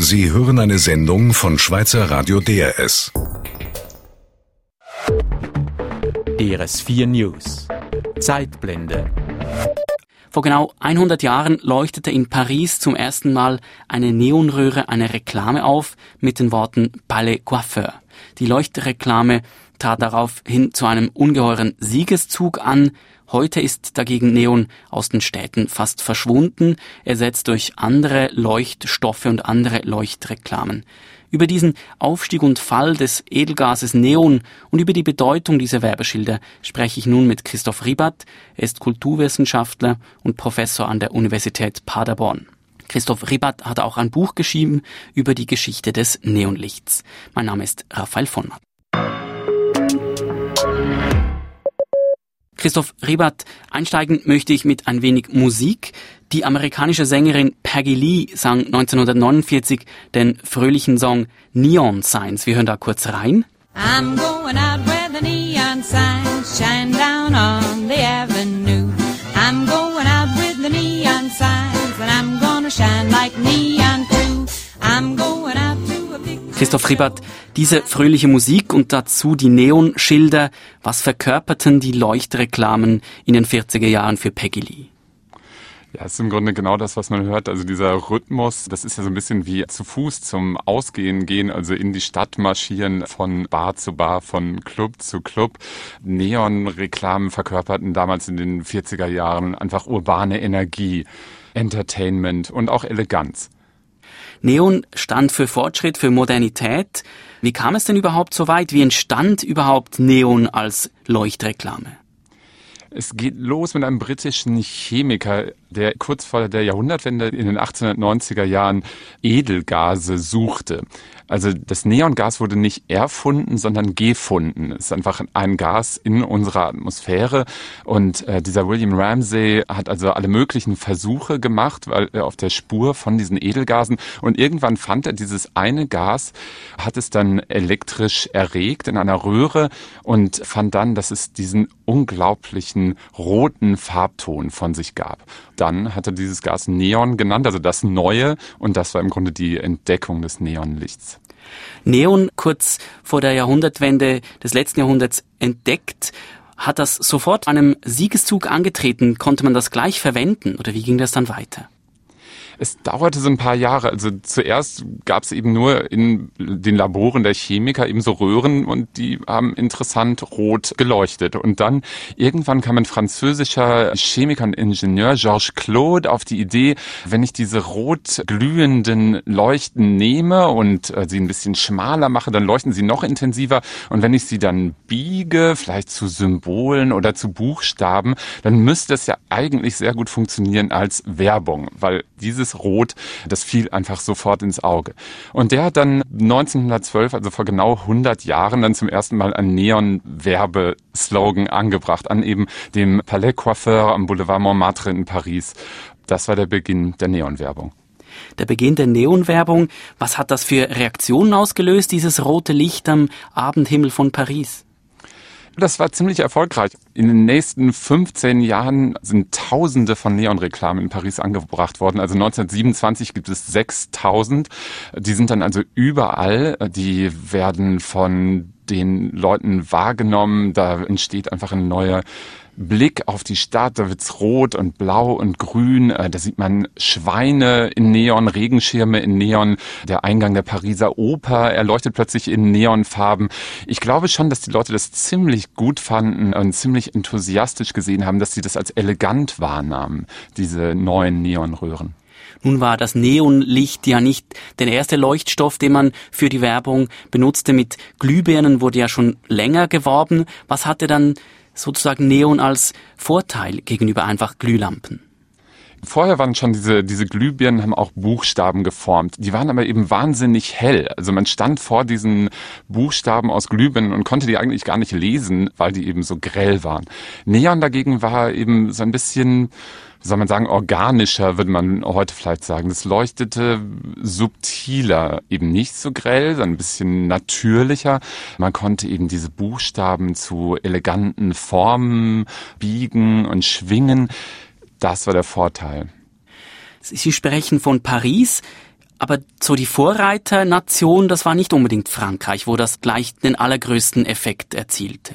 Sie hören eine Sendung von Schweizer Radio DRS. DRS4 News. Zeitblende. Vor genau 100 Jahren leuchtete in Paris zum ersten Mal eine Neonröhre eine Reklame auf mit den Worten Palais Coiffeur. Die Leuchtreklame trat daraufhin zu einem ungeheuren Siegeszug an. Heute ist dagegen Neon aus den Städten fast verschwunden, ersetzt durch andere Leuchtstoffe und andere Leuchtreklamen. Über diesen Aufstieg und Fall des Edelgases Neon und über die Bedeutung dieser Werbeschilder spreche ich nun mit Christoph Ribat. Er ist Kulturwissenschaftler und Professor an der Universität Paderborn. Christoph Ribat hat auch ein Buch geschrieben über die Geschichte des Neonlichts. Mein Name ist Raphael von. Christoph Ribat, einsteigen möchte ich mit ein wenig Musik. Die amerikanische Sängerin Peggy Lee sang 1949 den fröhlichen Song Neon Signs. Wir hören da kurz rein. I'm going out where the neon signs shine down on the avenue. I'm going out with the neon signs and I'm gonna shine Christoph Ribat, diese fröhliche Musik und dazu die Neonschilder, was verkörperten die Leuchtreklamen in den 40er Jahren für Peggy Lee? Ja, ist im Grunde genau das, was man hört. Also dieser Rhythmus, das ist ja so ein bisschen wie zu Fuß zum Ausgehen gehen, also in die Stadt marschieren, von Bar zu Bar, von Club zu Club. Neon-Reklamen verkörperten damals in den 40er Jahren einfach urbane Energie, Entertainment und auch Eleganz. Neon stand für Fortschritt, für Modernität. Wie kam es denn überhaupt so weit? Wie entstand überhaupt Neon als Leuchtreklame? Es geht los mit einem britischen Chemiker, der kurz vor der Jahrhundertwende in den 1890er Jahren Edelgase suchte. Also das Neongas wurde nicht erfunden, sondern gefunden. Es ist einfach ein Gas in unserer Atmosphäre. Und äh, dieser William Ramsey hat also alle möglichen Versuche gemacht, weil er auf der Spur von diesen Edelgasen. Und irgendwann fand er dieses eine Gas, hat es dann elektrisch erregt in einer Röhre und fand dann, dass es diesen unglaublichen roten Farbton von sich gab. Dann hat er dieses Gas Neon genannt, also das Neue. Und das war im Grunde die Entdeckung des Neonlichts. Neon kurz vor der Jahrhundertwende des letzten Jahrhunderts entdeckt. Hat das sofort einem Siegeszug angetreten? Konnte man das gleich verwenden oder wie ging das dann weiter? Es dauerte so ein paar Jahre. Also zuerst gab es eben nur in den Laboren der Chemiker eben so Röhren und die haben interessant rot geleuchtet. Und dann irgendwann kam ein französischer Chemiker und Ingenieur, Georges Claude, auf die Idee, wenn ich diese rot glühenden Leuchten nehme und äh, sie ein bisschen schmaler mache, dann leuchten sie noch intensiver. Und wenn ich sie dann biege, vielleicht zu Symbolen oder zu Buchstaben, dann müsste es ja eigentlich sehr gut funktionieren als Werbung, weil dieses dieses Rot, das fiel einfach sofort ins Auge. Und der hat dann 1912, also vor genau 100 Jahren, dann zum ersten Mal einen Neon-Werbeslogan angebracht an eben dem Palais Coiffeur am Boulevard Montmartre in Paris. Das war der Beginn der Neon-Werbung der Beginn der Neonwerbung. Was hat das für Reaktionen ausgelöst, dieses rote Licht am Abendhimmel von Paris? Das war ziemlich erfolgreich. In den nächsten 15 Jahren sind Tausende von Neonreklamen in Paris angebracht worden. Also 1927 gibt es 6000. Die sind dann also überall. Die werden von den Leuten wahrgenommen. Da entsteht einfach eine neue Blick auf die Stadt, da wird's rot und blau und grün, äh, da sieht man Schweine in Neon, Regenschirme in Neon, der Eingang der Pariser Oper erleuchtet plötzlich in Neonfarben. Ich glaube schon, dass die Leute das ziemlich gut fanden und ziemlich enthusiastisch gesehen haben, dass sie das als elegant wahrnahmen, diese neuen Neonröhren. Nun war das Neonlicht ja nicht der erste Leuchtstoff, den man für die Werbung benutzte. Mit Glühbirnen wurde ja schon länger geworben. Was hatte dann sozusagen Neon als Vorteil gegenüber einfach Glühlampen? Vorher waren schon diese, diese Glühbirnen, haben auch Buchstaben geformt. Die waren aber eben wahnsinnig hell. Also man stand vor diesen Buchstaben aus Glühbirnen und konnte die eigentlich gar nicht lesen, weil die eben so grell waren. Neon dagegen war eben so ein bisschen, soll man sagen, organischer, würde man heute vielleicht sagen. Das leuchtete subtiler, eben nicht so grell, sondern ein bisschen natürlicher. Man konnte eben diese Buchstaben zu eleganten Formen biegen und schwingen. Das war der Vorteil. Sie sprechen von Paris. Aber so die Vorreiternation, das war nicht unbedingt Frankreich, wo das gleich den allergrößten Effekt erzielte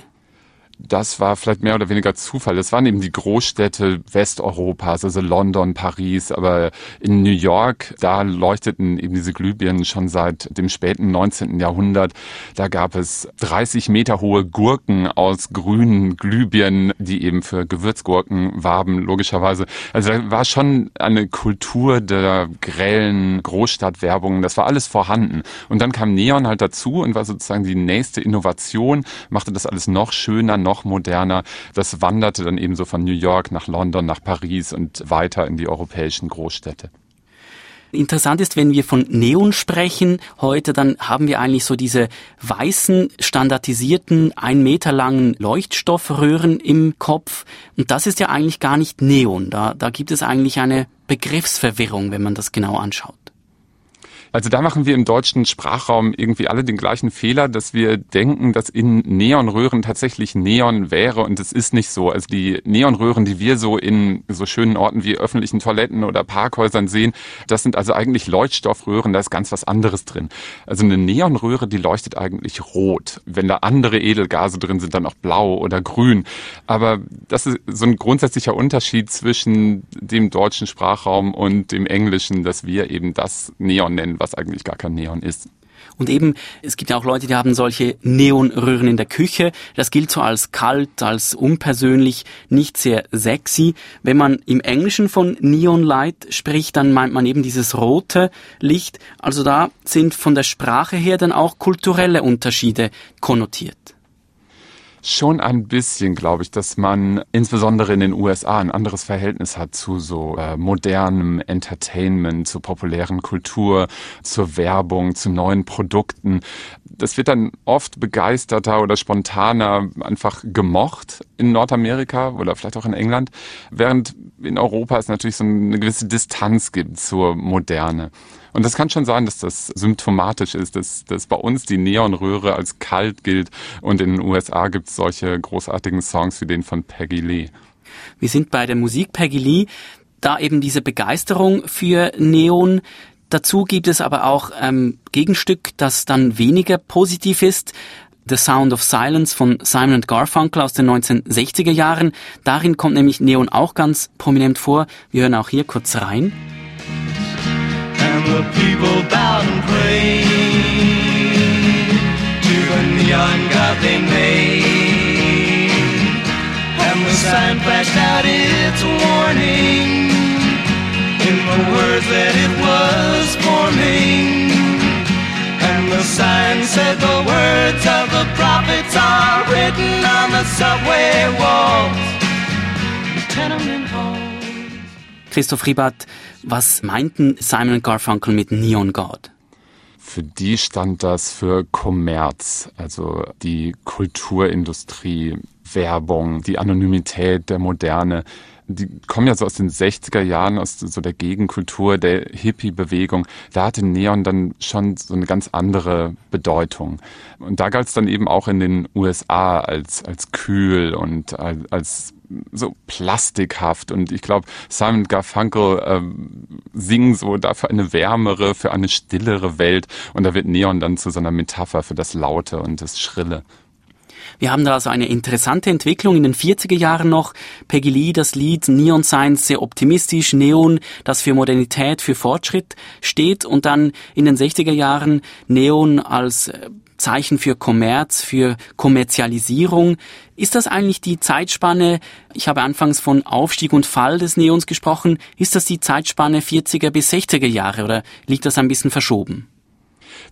das war vielleicht mehr oder weniger Zufall. Das waren eben die Großstädte Westeuropas, also London, Paris, aber in New York, da leuchteten eben diese Glühbirnen schon seit dem späten 19. Jahrhundert. Da gab es 30 Meter hohe Gurken aus grünen Glühbirnen, die eben für Gewürzgurken warben, logischerweise. Also da war schon eine Kultur der grellen Großstadtwerbung. Das war alles vorhanden. Und dann kam Neon halt dazu und war sozusagen die nächste Innovation, machte das alles noch schöner, noch moderner. Das wanderte dann eben so von New York nach London, nach Paris und weiter in die europäischen Großstädte. Interessant ist, wenn wir von Neon sprechen heute, dann haben wir eigentlich so diese weißen, standardisierten, ein Meter langen Leuchtstoffröhren im Kopf. Und das ist ja eigentlich gar nicht Neon. Da, da gibt es eigentlich eine Begriffsverwirrung, wenn man das genau anschaut. Also da machen wir im deutschen Sprachraum irgendwie alle den gleichen Fehler, dass wir denken, dass in Neonröhren tatsächlich Neon wäre und es ist nicht so. Also die Neonröhren, die wir so in so schönen Orten wie öffentlichen Toiletten oder Parkhäusern sehen, das sind also eigentlich Leuchtstoffröhren, da ist ganz was anderes drin. Also eine Neonröhre, die leuchtet eigentlich rot. Wenn da andere Edelgase drin sind, dann auch blau oder grün. Aber das ist so ein grundsätzlicher Unterschied zwischen dem deutschen Sprachraum und dem englischen, dass wir eben das Neon nennen was eigentlich gar kein Neon ist. Und eben, es gibt ja auch Leute, die haben solche Neonröhren in der Küche. Das gilt so als kalt, als unpersönlich, nicht sehr sexy. Wenn man im Englischen von Neon Light spricht, dann meint man eben dieses rote Licht. Also da sind von der Sprache her dann auch kulturelle Unterschiede konnotiert. Schon ein bisschen, glaube ich, dass man insbesondere in den USA ein anderes Verhältnis hat zu so äh, modernem Entertainment, zur populären Kultur, zur Werbung, zu neuen Produkten. Das wird dann oft begeisterter oder spontaner einfach gemocht in Nordamerika oder vielleicht auch in England, während in Europa es natürlich so eine gewisse Distanz gibt zur Moderne. Und das kann schon sein, dass das symptomatisch ist, dass, dass bei uns die Neonröhre als kalt gilt und in den USA gibt es solche großartigen Songs wie den von Peggy Lee. Wir sind bei der Musik Peggy Lee, da eben diese Begeisterung für Neon. Dazu gibt es aber auch ähm, Gegenstück, das dann weniger positiv ist. The Sound of Silence von Simon Garfunkel aus den 1960er Jahren. Darin kommt nämlich Neon auch ganz prominent vor. Wir hören auch hier kurz rein. The people bowed and prayed to the neon god they made. And the sign flashed out its warning in the words that it was forming. And the sign said the words of the prophets are written on the subway walls, tenement. Christoph Riebat, was meinten Simon Garfunkel mit Neon God? Für die stand das für Kommerz, also die Kulturindustrie, Werbung, die Anonymität der Moderne. Die kommen ja so aus den 60er Jahren, aus so der Gegenkultur, der Hippie-Bewegung. Da hatte Neon dann schon so eine ganz andere Bedeutung. Und da galt es dann eben auch in den USA als, als kühl und als, als so plastikhaft und ich glaube, Simon Garfunkel ähm, singen so dafür eine wärmere, für eine stillere Welt und da wird Neon dann zu so einer Metapher für das Laute und das Schrille. Wir haben da also eine interessante Entwicklung in den 40er Jahren noch. Peggy Lee, das Lied Neon Science, sehr optimistisch, Neon, das für Modernität, für Fortschritt steht und dann in den 60er Jahren Neon als äh, Zeichen für Kommerz, für Kommerzialisierung. Ist das eigentlich die Zeitspanne, ich habe anfangs von Aufstieg und Fall des Neons gesprochen, ist das die Zeitspanne 40er bis 60er Jahre oder liegt das ein bisschen verschoben?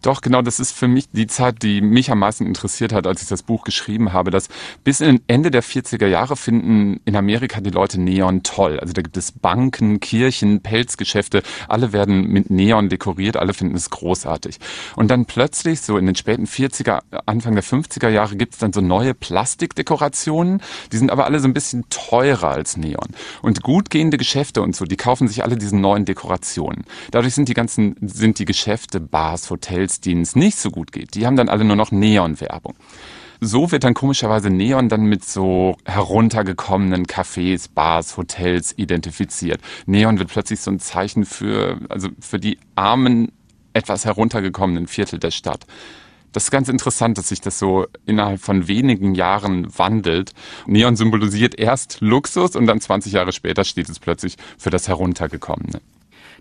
Doch, genau, das ist für mich die Zeit, die mich am meisten interessiert hat, als ich das Buch geschrieben habe, dass bis in Ende der 40er Jahre finden in Amerika die Leute Neon toll. Also da gibt es Banken, Kirchen, Pelzgeschäfte, alle werden mit Neon dekoriert, alle finden es großartig. Und dann plötzlich, so in den späten 40er, Anfang der 50er Jahre, gibt es dann so neue Plastikdekorationen, die sind aber alle so ein bisschen teurer als Neon. Und gut gehende Geschäfte und so, die kaufen sich alle diesen neuen Dekorationen. Dadurch sind die ganzen, sind die Geschäfte, Bars, Hotels, Hotels, denen es nicht so gut geht, die haben dann alle nur noch Neon-Werbung. So wird dann komischerweise Neon dann mit so heruntergekommenen Cafés, Bars, Hotels identifiziert. Neon wird plötzlich so ein Zeichen für, also für die armen etwas heruntergekommenen Viertel der Stadt. Das ist ganz interessant, dass sich das so innerhalb von wenigen Jahren wandelt. Neon symbolisiert erst Luxus und dann 20 Jahre später steht es plötzlich für das Heruntergekommene.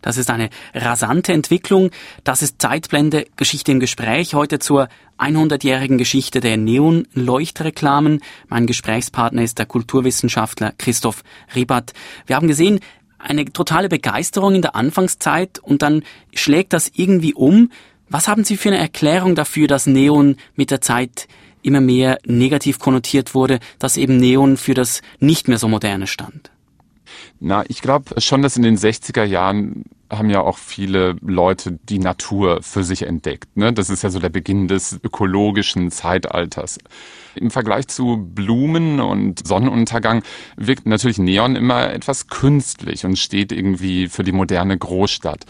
Das ist eine rasante Entwicklung. Das ist Zeitblende Geschichte im Gespräch heute zur 100-jährigen Geschichte der Neon-Leuchtreklamen. Mein Gesprächspartner ist der Kulturwissenschaftler Christoph Ribat. Wir haben gesehen, eine totale Begeisterung in der Anfangszeit und dann schlägt das irgendwie um. Was haben Sie für eine Erklärung dafür, dass Neon mit der Zeit immer mehr negativ konnotiert wurde, dass eben Neon für das nicht mehr so moderne stand? Na, ich glaube schon, dass in den 60er Jahren haben ja auch viele Leute die Natur für sich entdeckt. Ne? Das ist ja so der Beginn des ökologischen Zeitalters. Im Vergleich zu Blumen und Sonnenuntergang wirkt natürlich Neon immer etwas künstlich und steht irgendwie für die moderne Großstadt.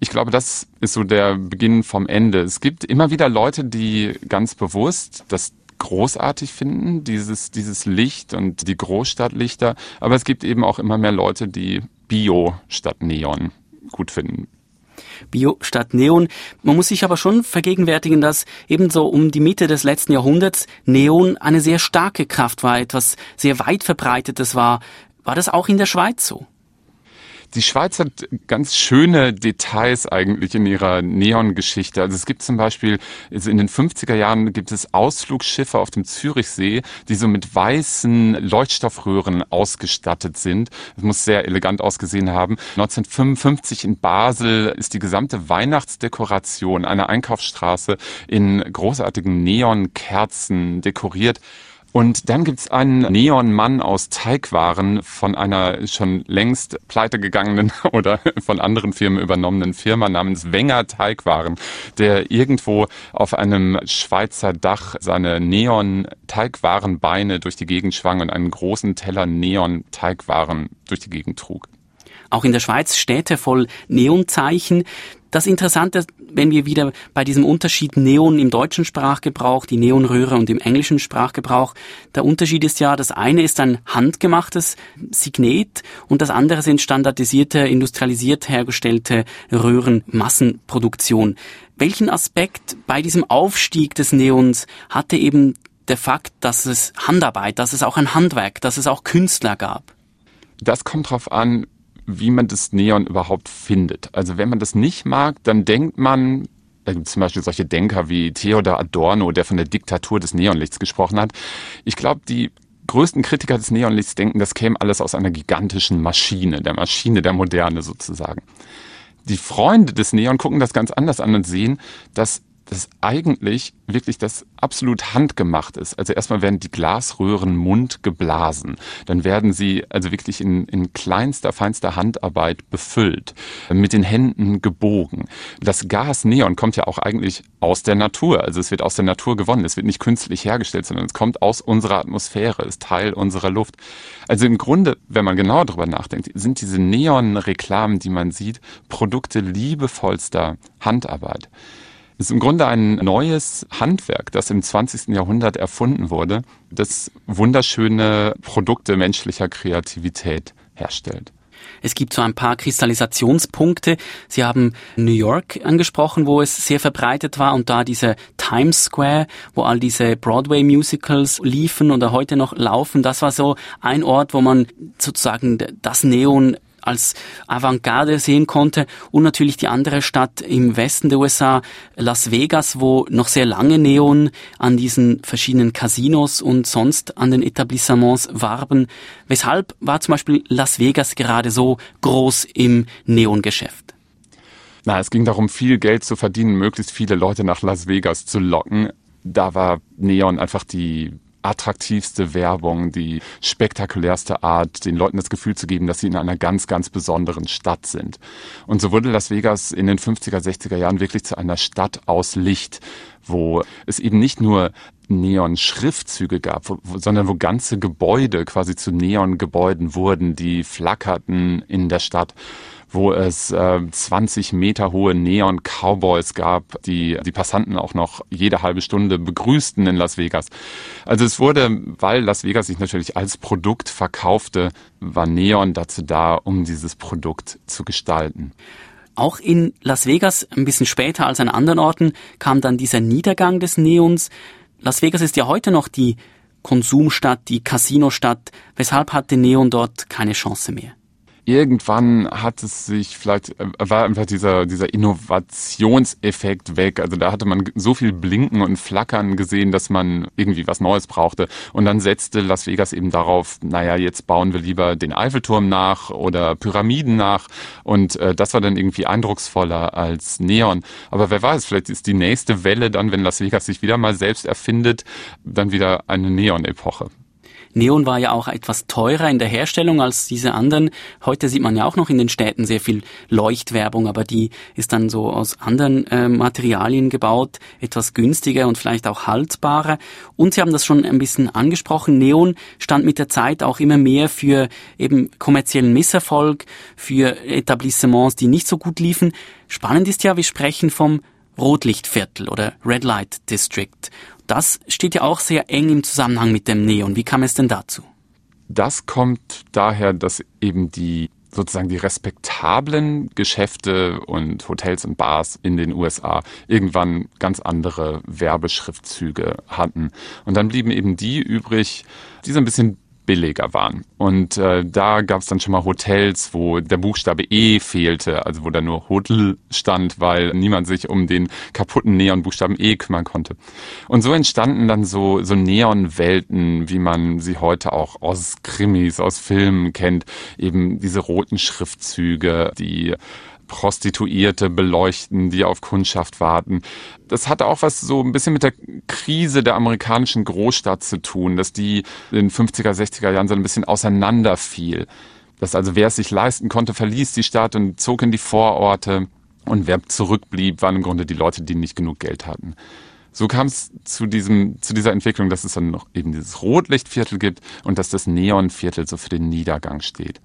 Ich glaube, das ist so der Beginn vom Ende. Es gibt immer wieder Leute, die ganz bewusst das großartig finden, dieses, dieses Licht und die Großstadtlichter. Aber es gibt eben auch immer mehr Leute, die Bio statt Neon gut finden. Bio statt Neon. Man muss sich aber schon vergegenwärtigen, dass ebenso um die Mitte des letzten Jahrhunderts Neon eine sehr starke Kraft war, etwas sehr weit verbreitetes war. War das auch in der Schweiz so? Die Schweiz hat ganz schöne Details eigentlich in ihrer Neon-Geschichte. Also es gibt zum Beispiel, also in den 50er Jahren gibt es Ausflugsschiffe auf dem Zürichsee, die so mit weißen Leuchtstoffröhren ausgestattet sind. Das muss sehr elegant ausgesehen haben. 1955 in Basel ist die gesamte Weihnachtsdekoration einer Einkaufsstraße in großartigen Neonkerzen dekoriert. Und dann gibt's einen Neonmann aus Teigwaren von einer schon längst pleitegegangenen oder von anderen Firmen übernommenen Firma namens Wenger Teigwaren, der irgendwo auf einem Schweizer Dach seine Neon-Teigwarenbeine durch die Gegend schwang und einen großen Teller Neon-Teigwaren durch die Gegend trug. Auch in der Schweiz Städte voll Neonzeichen. Das Interessante, wenn wir wieder bei diesem Unterschied Neon im deutschen Sprachgebrauch, die Neonröhre und im englischen Sprachgebrauch, der Unterschied ist ja, das eine ist ein handgemachtes Signet und das andere sind standardisierte, industrialisiert hergestellte Röhren, Massenproduktion. Welchen Aspekt bei diesem Aufstieg des Neons hatte eben der Fakt, dass es Handarbeit, dass es auch ein Handwerk, dass es auch Künstler gab? Das kommt darauf an, wie man das Neon überhaupt findet. Also wenn man das nicht mag, dann denkt man, da gibt zum Beispiel solche Denker wie Theodor Adorno, der von der Diktatur des Neonlichts gesprochen hat. Ich glaube, die größten Kritiker des Neonlichts denken, das käme alles aus einer gigantischen Maschine, der Maschine der Moderne sozusagen. Die Freunde des Neon gucken das ganz anders an und sehen, dass das eigentlich wirklich das absolut handgemacht ist. Also erstmal werden die Glasröhren mund geblasen. Dann werden sie also wirklich in, in kleinster, feinster Handarbeit befüllt, mit den Händen gebogen. Das Gas Neon kommt ja auch eigentlich aus der Natur. Also es wird aus der Natur gewonnen. Es wird nicht künstlich hergestellt, sondern es kommt aus unserer Atmosphäre, ist Teil unserer Luft. Also im Grunde, wenn man genau darüber nachdenkt, sind diese Neon-Reklamen, die man sieht, Produkte liebevollster Handarbeit ist im Grunde ein neues Handwerk, das im 20. Jahrhundert erfunden wurde, das wunderschöne Produkte menschlicher Kreativität herstellt. Es gibt so ein paar Kristallisationspunkte. Sie haben New York angesprochen, wo es sehr verbreitet war und da diese Times Square, wo all diese Broadway Musicals liefen oder heute noch laufen. Das war so ein Ort, wo man sozusagen das Neon als Avantgarde sehen konnte und natürlich die andere Stadt im Westen der USA, Las Vegas, wo noch sehr lange Neon an diesen verschiedenen Casinos und sonst an den Etablissements warben. Weshalb war zum Beispiel Las Vegas gerade so groß im Neongeschäft? Na, es ging darum, viel Geld zu verdienen, möglichst viele Leute nach Las Vegas zu locken. Da war Neon einfach die attraktivste Werbung, die spektakulärste Art, den Leuten das Gefühl zu geben, dass sie in einer ganz, ganz besonderen Stadt sind. Und so wurde Las Vegas in den 50er, 60er Jahren wirklich zu einer Stadt aus Licht, wo es eben nicht nur Neon-Schriftzüge gab, wo, sondern wo ganze Gebäude quasi zu Neon-Gebäuden wurden, die flackerten in der Stadt wo es äh, 20 Meter hohe Neon-Cowboys gab, die die Passanten auch noch jede halbe Stunde begrüßten in Las Vegas. Also es wurde, weil Las Vegas sich natürlich als Produkt verkaufte, war Neon dazu da, um dieses Produkt zu gestalten. Auch in Las Vegas, ein bisschen später als an anderen Orten, kam dann dieser Niedergang des Neons. Las Vegas ist ja heute noch die Konsumstadt, die Casinostadt. Weshalb hatte Neon dort keine Chance mehr? Irgendwann hat es sich vielleicht, äh, war einfach dieser, dieser Innovationseffekt weg. Also da hatte man so viel Blinken und Flackern gesehen, dass man irgendwie was Neues brauchte. Und dann setzte Las Vegas eben darauf, naja, jetzt bauen wir lieber den Eiffelturm nach oder Pyramiden nach. Und äh, das war dann irgendwie eindrucksvoller als Neon. Aber wer weiß, vielleicht ist die nächste Welle dann, wenn Las Vegas sich wieder mal selbst erfindet, dann wieder eine Neon-Epoche. Neon war ja auch etwas teurer in der Herstellung als diese anderen. Heute sieht man ja auch noch in den Städten sehr viel Leuchtwerbung, aber die ist dann so aus anderen äh, Materialien gebaut, etwas günstiger und vielleicht auch haltbarer. Und Sie haben das schon ein bisschen angesprochen. Neon stand mit der Zeit auch immer mehr für eben kommerziellen Misserfolg, für Etablissements, die nicht so gut liefen. Spannend ist ja, wir sprechen vom Rotlichtviertel oder Red Light District. Das steht ja auch sehr eng im Zusammenhang mit dem Neon. Wie kam es denn dazu? Das kommt daher, dass eben die sozusagen die respektablen Geschäfte und Hotels und Bars in den USA irgendwann ganz andere Werbeschriftzüge hatten. Und dann blieben eben die übrig, die so ein bisschen billiger waren. Und äh, da gab es dann schon mal Hotels, wo der Buchstabe E fehlte, also wo da nur Hotel stand, weil niemand sich um den kaputten Neonbuchstaben E kümmern konnte. Und so entstanden dann so, so Neonwelten, wie man sie heute auch aus Krimis, aus Filmen kennt, eben diese roten Schriftzüge, die Prostituierte beleuchten, die auf Kundschaft warten. Das hatte auch was so ein bisschen mit der Krise der amerikanischen Großstadt zu tun, dass die in den 50er, 60er Jahren so ein bisschen auseinanderfiel. Dass also wer es sich leisten konnte, verließ die Stadt und zog in die Vororte. Und wer zurückblieb, waren im Grunde die Leute, die nicht genug Geld hatten. So kam es zu diesem, zu dieser Entwicklung, dass es dann noch eben dieses Rotlichtviertel gibt und dass das Neonviertel so für den Niedergang steht.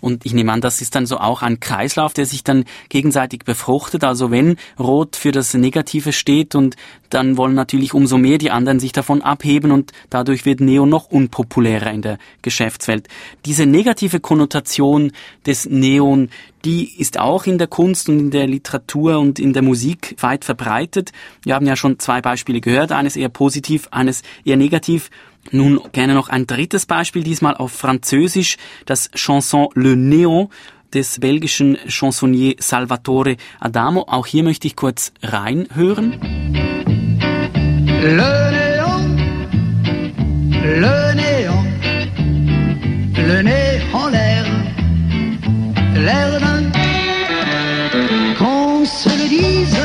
Und ich nehme an, das ist dann so auch ein Kreislauf, der sich dann gegenseitig befruchtet. Also wenn Rot für das Negative steht und dann wollen natürlich umso mehr die anderen sich davon abheben und dadurch wird Neon noch unpopulärer in der Geschäftswelt. Diese negative Konnotation des Neon, die ist auch in der Kunst und in der Literatur und in der Musik weit verbreitet. Wir haben ja schon zwei Beispiele gehört, eines eher positiv, eines eher negativ. Nun gerne noch ein drittes Beispiel, diesmal auf Französisch, das Chanson Le Néon des belgischen Chansonnier Salvatore Adamo. Auch hier möchte ich kurz reinhören. Le Néon, le Néon, le Nez en l'air, l'air d'un qu'on se le dise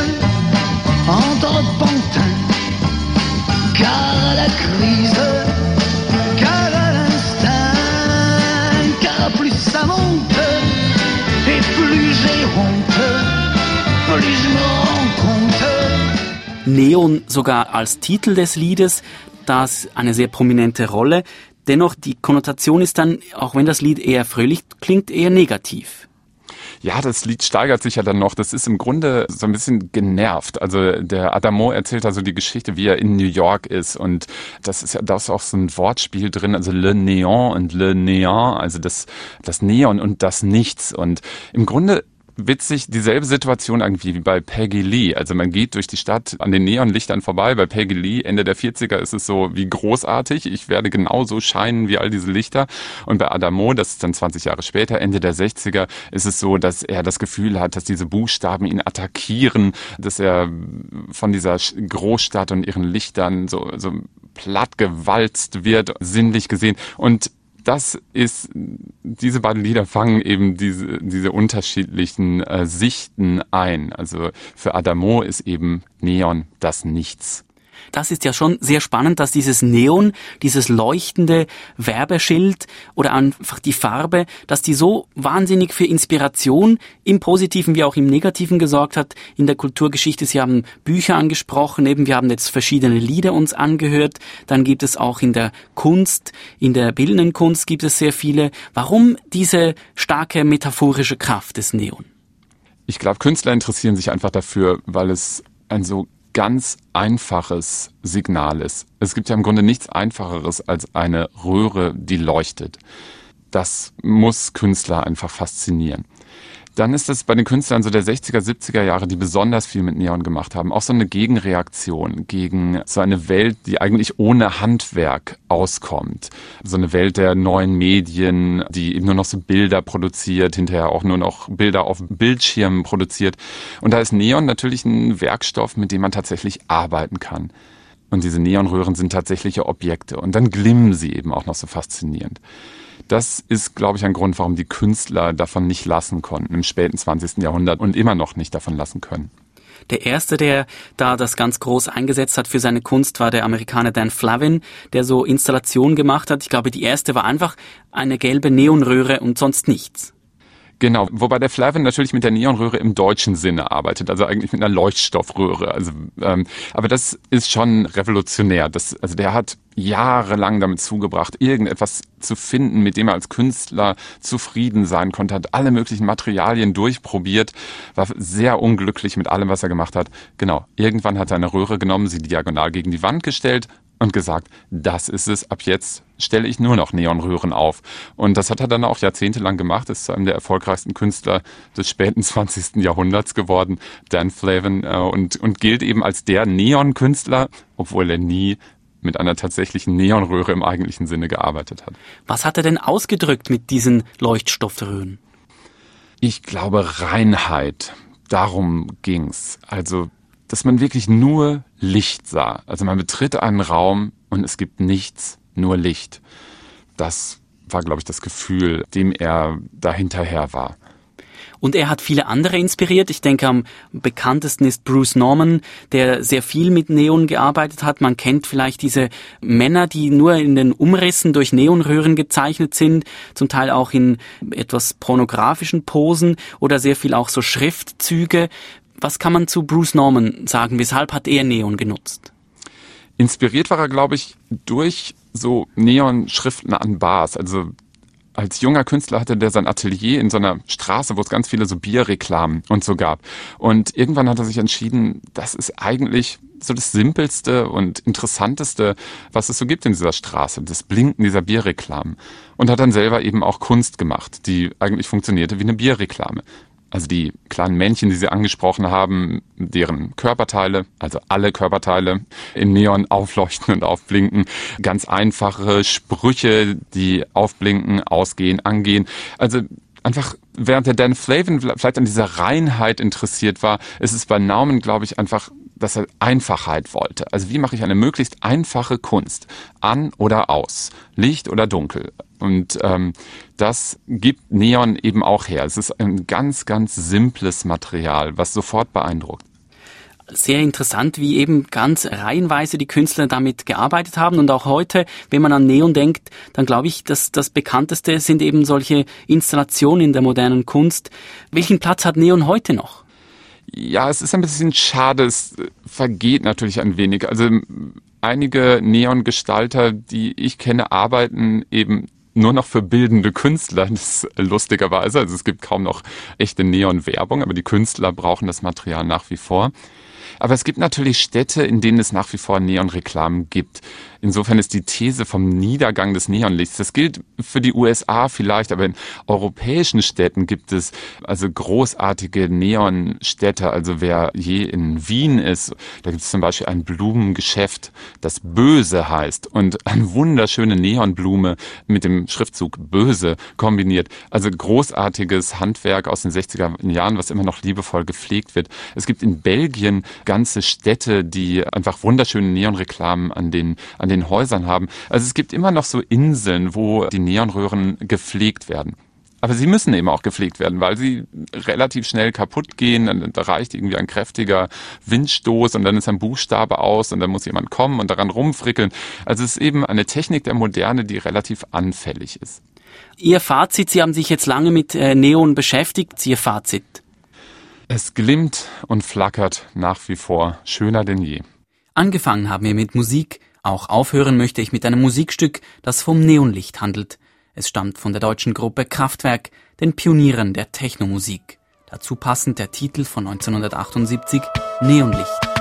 entre pantins, car la crise Neon sogar als Titel des Liedes, das eine sehr prominente Rolle. Dennoch, die Konnotation ist dann, auch wenn das Lied eher fröhlich klingt, eher negativ. Ja, das Lied steigert sich ja dann noch. Das ist im Grunde so ein bisschen genervt. Also der Adamo erzählt also die Geschichte, wie er in New York ist. Und das ist ja, da ist auch so ein Wortspiel drin. Also Le Néant und Le Néant, also das, das Neon und das Nichts. Und im Grunde witzig dieselbe Situation irgendwie wie bei Peggy Lee. Also man geht durch die Stadt an den Neonlichtern vorbei. Bei Peggy Lee Ende der 40er ist es so wie großartig. Ich werde genauso scheinen wie all diese Lichter. Und bei Adamo, das ist dann 20 Jahre später, Ende der 60er, ist es so, dass er das Gefühl hat, dass diese Buchstaben ihn attackieren, dass er von dieser Großstadt und ihren Lichtern so, so platt gewalzt wird, sinnlich gesehen. Und das ist, diese beiden Lieder fangen eben diese, diese unterschiedlichen äh, Sichten ein. Also für Adamo ist eben Neon das Nichts das ist ja schon sehr spannend, dass dieses Neon, dieses leuchtende Werbeschild oder einfach die Farbe, dass die so wahnsinnig für Inspiration im Positiven wie auch im Negativen gesorgt hat in der Kulturgeschichte. Sie haben Bücher angesprochen, eben wir haben jetzt verschiedene Lieder uns angehört. Dann gibt es auch in der Kunst, in der bildenden Kunst gibt es sehr viele. Warum diese starke metaphorische Kraft des Neon? Ich glaube, Künstler interessieren sich einfach dafür, weil es ein so ganz einfaches Signal ist. Es gibt ja im Grunde nichts einfacheres als eine Röhre, die leuchtet. Das muss Künstler einfach faszinieren. Dann ist das bei den Künstlern so der 60er, 70er Jahre, die besonders viel mit Neon gemacht haben. Auch so eine Gegenreaktion gegen so eine Welt, die eigentlich ohne Handwerk auskommt. So eine Welt der neuen Medien, die eben nur noch so Bilder produziert, hinterher auch nur noch Bilder auf Bildschirmen produziert. Und da ist Neon natürlich ein Werkstoff, mit dem man tatsächlich arbeiten kann. Und diese Neonröhren sind tatsächliche Objekte. Und dann glimmen sie eben auch noch so faszinierend. Das ist, glaube ich, ein Grund, warum die Künstler davon nicht lassen konnten im späten 20. Jahrhundert und immer noch nicht davon lassen können. Der erste, der da das ganz groß eingesetzt hat für seine Kunst, war der Amerikaner Dan Flavin, der so Installationen gemacht hat. Ich glaube, die erste war einfach eine gelbe Neonröhre und sonst nichts. Genau, wobei der Flavin natürlich mit der Neonröhre im deutschen Sinne arbeitet, also eigentlich mit einer Leuchtstoffröhre. Also, ähm, aber das ist schon revolutionär. Das, also der hat jahrelang damit zugebracht, irgendetwas zu finden, mit dem er als Künstler zufrieden sein konnte, hat alle möglichen Materialien durchprobiert, war sehr unglücklich mit allem, was er gemacht hat. Genau, irgendwann hat er eine Röhre genommen, sie diagonal gegen die Wand gestellt, und gesagt, das ist es, ab jetzt stelle ich nur noch Neonröhren auf. Und das hat er dann auch jahrzehntelang gemacht, ist zu einem der erfolgreichsten Künstler des späten 20. Jahrhunderts geworden, Dan Flavin, äh, und, und gilt eben als der Neonkünstler, obwohl er nie mit einer tatsächlichen Neonröhre im eigentlichen Sinne gearbeitet hat. Was hat er denn ausgedrückt mit diesen Leuchtstoffröhren? Ich glaube Reinheit. Darum ging's. Also dass man wirklich nur Licht sah. Also man betritt einen Raum und es gibt nichts, nur Licht. Das war, glaube ich, das Gefühl, dem er dahinterher war. Und er hat viele andere inspiriert. Ich denke, am bekanntesten ist Bruce Norman, der sehr viel mit Neon gearbeitet hat. Man kennt vielleicht diese Männer, die nur in den Umrissen durch Neonröhren gezeichnet sind, zum Teil auch in etwas pornografischen Posen oder sehr viel auch so Schriftzüge. Was kann man zu Bruce Norman sagen? Weshalb hat er Neon genutzt? Inspiriert war er, glaube ich, durch so Neon-Schriften an Bars. Also als junger Künstler hatte der sein Atelier in so einer Straße, wo es ganz viele so Bierreklamen und so gab. Und irgendwann hat er sich entschieden, das ist eigentlich so das simpelste und interessanteste, was es so gibt in dieser Straße, das Blinken dieser Bierreklamen. Und hat dann selber eben auch Kunst gemacht, die eigentlich funktionierte wie eine Bierreklame also die kleinen Männchen, die Sie angesprochen haben, deren Körperteile, also alle Körperteile in Neon aufleuchten und aufblinken. Ganz einfache Sprüche, die aufblinken, ausgehen, angehen. Also einfach, während der Dan Flavin vielleicht an dieser Reinheit interessiert war, ist es bei Naumann, glaube ich, einfach dass er Einfachheit wollte. Also wie mache ich eine möglichst einfache Kunst? An oder aus? Licht oder dunkel? Und ähm, das gibt Neon eben auch her. Es ist ein ganz, ganz simples Material, was sofort beeindruckt sehr interessant, wie eben ganz reihenweise die Künstler damit gearbeitet haben. Und auch heute, wenn man an Neon denkt, dann glaube ich, dass das bekannteste sind eben solche Installationen in der modernen Kunst. Welchen Platz hat Neon heute noch? Ja, es ist ein bisschen schade. Es vergeht natürlich ein wenig. Also einige Neon-Gestalter, die ich kenne, arbeiten eben nur noch für bildende Künstler, das lustigerweise. Also es gibt kaum noch echte Neon-Werbung, aber die Künstler brauchen das Material nach wie vor. Aber es gibt natürlich Städte, in denen es nach wie vor Neonreklamen gibt. Insofern ist die These vom Niedergang des Neonlichts, das gilt für die USA vielleicht, aber in europäischen Städten gibt es also großartige Neonstädte. Also wer je in Wien ist, da gibt es zum Beispiel ein Blumengeschäft, das Böse heißt und eine wunderschöne Neonblume mit dem Schriftzug Böse kombiniert. Also großartiges Handwerk aus den 60er Jahren, was immer noch liebevoll gepflegt wird. Es gibt in Belgien ganze Städte, die einfach wunderschöne Neonreklamen an den, an den den Häusern haben. Also es gibt immer noch so Inseln, wo die Neonröhren gepflegt werden. Aber sie müssen eben auch gepflegt werden, weil sie relativ schnell kaputt gehen. Dann, da reicht irgendwie ein kräftiger Windstoß und dann ist ein Buchstabe aus und dann muss jemand kommen und daran rumfrickeln. Also es ist eben eine Technik der Moderne, die relativ anfällig ist. Ihr Fazit, Sie haben sich jetzt lange mit äh, Neon beschäftigt. Ihr Fazit? Es glimmt und flackert nach wie vor schöner denn je. Angefangen haben wir mit Musik, auch aufhören möchte ich mit einem Musikstück, das vom Neonlicht handelt. Es stammt von der deutschen Gruppe Kraftwerk, den Pionieren der Technomusik. Dazu passend der Titel von 1978 Neonlicht.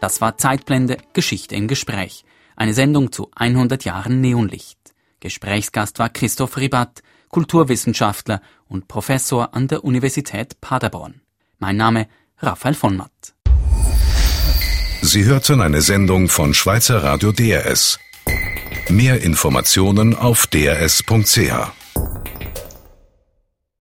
Das war Zeitblende Geschichte im Gespräch. Eine Sendung zu 100 Jahren Neonlicht. Gesprächsgast war Christoph Ribat, Kulturwissenschaftler und Professor an der Universität Paderborn. Mein Name Raphael von Matt. Sie hörten eine Sendung von Schweizer Radio DRS. Mehr Informationen auf drs.ch.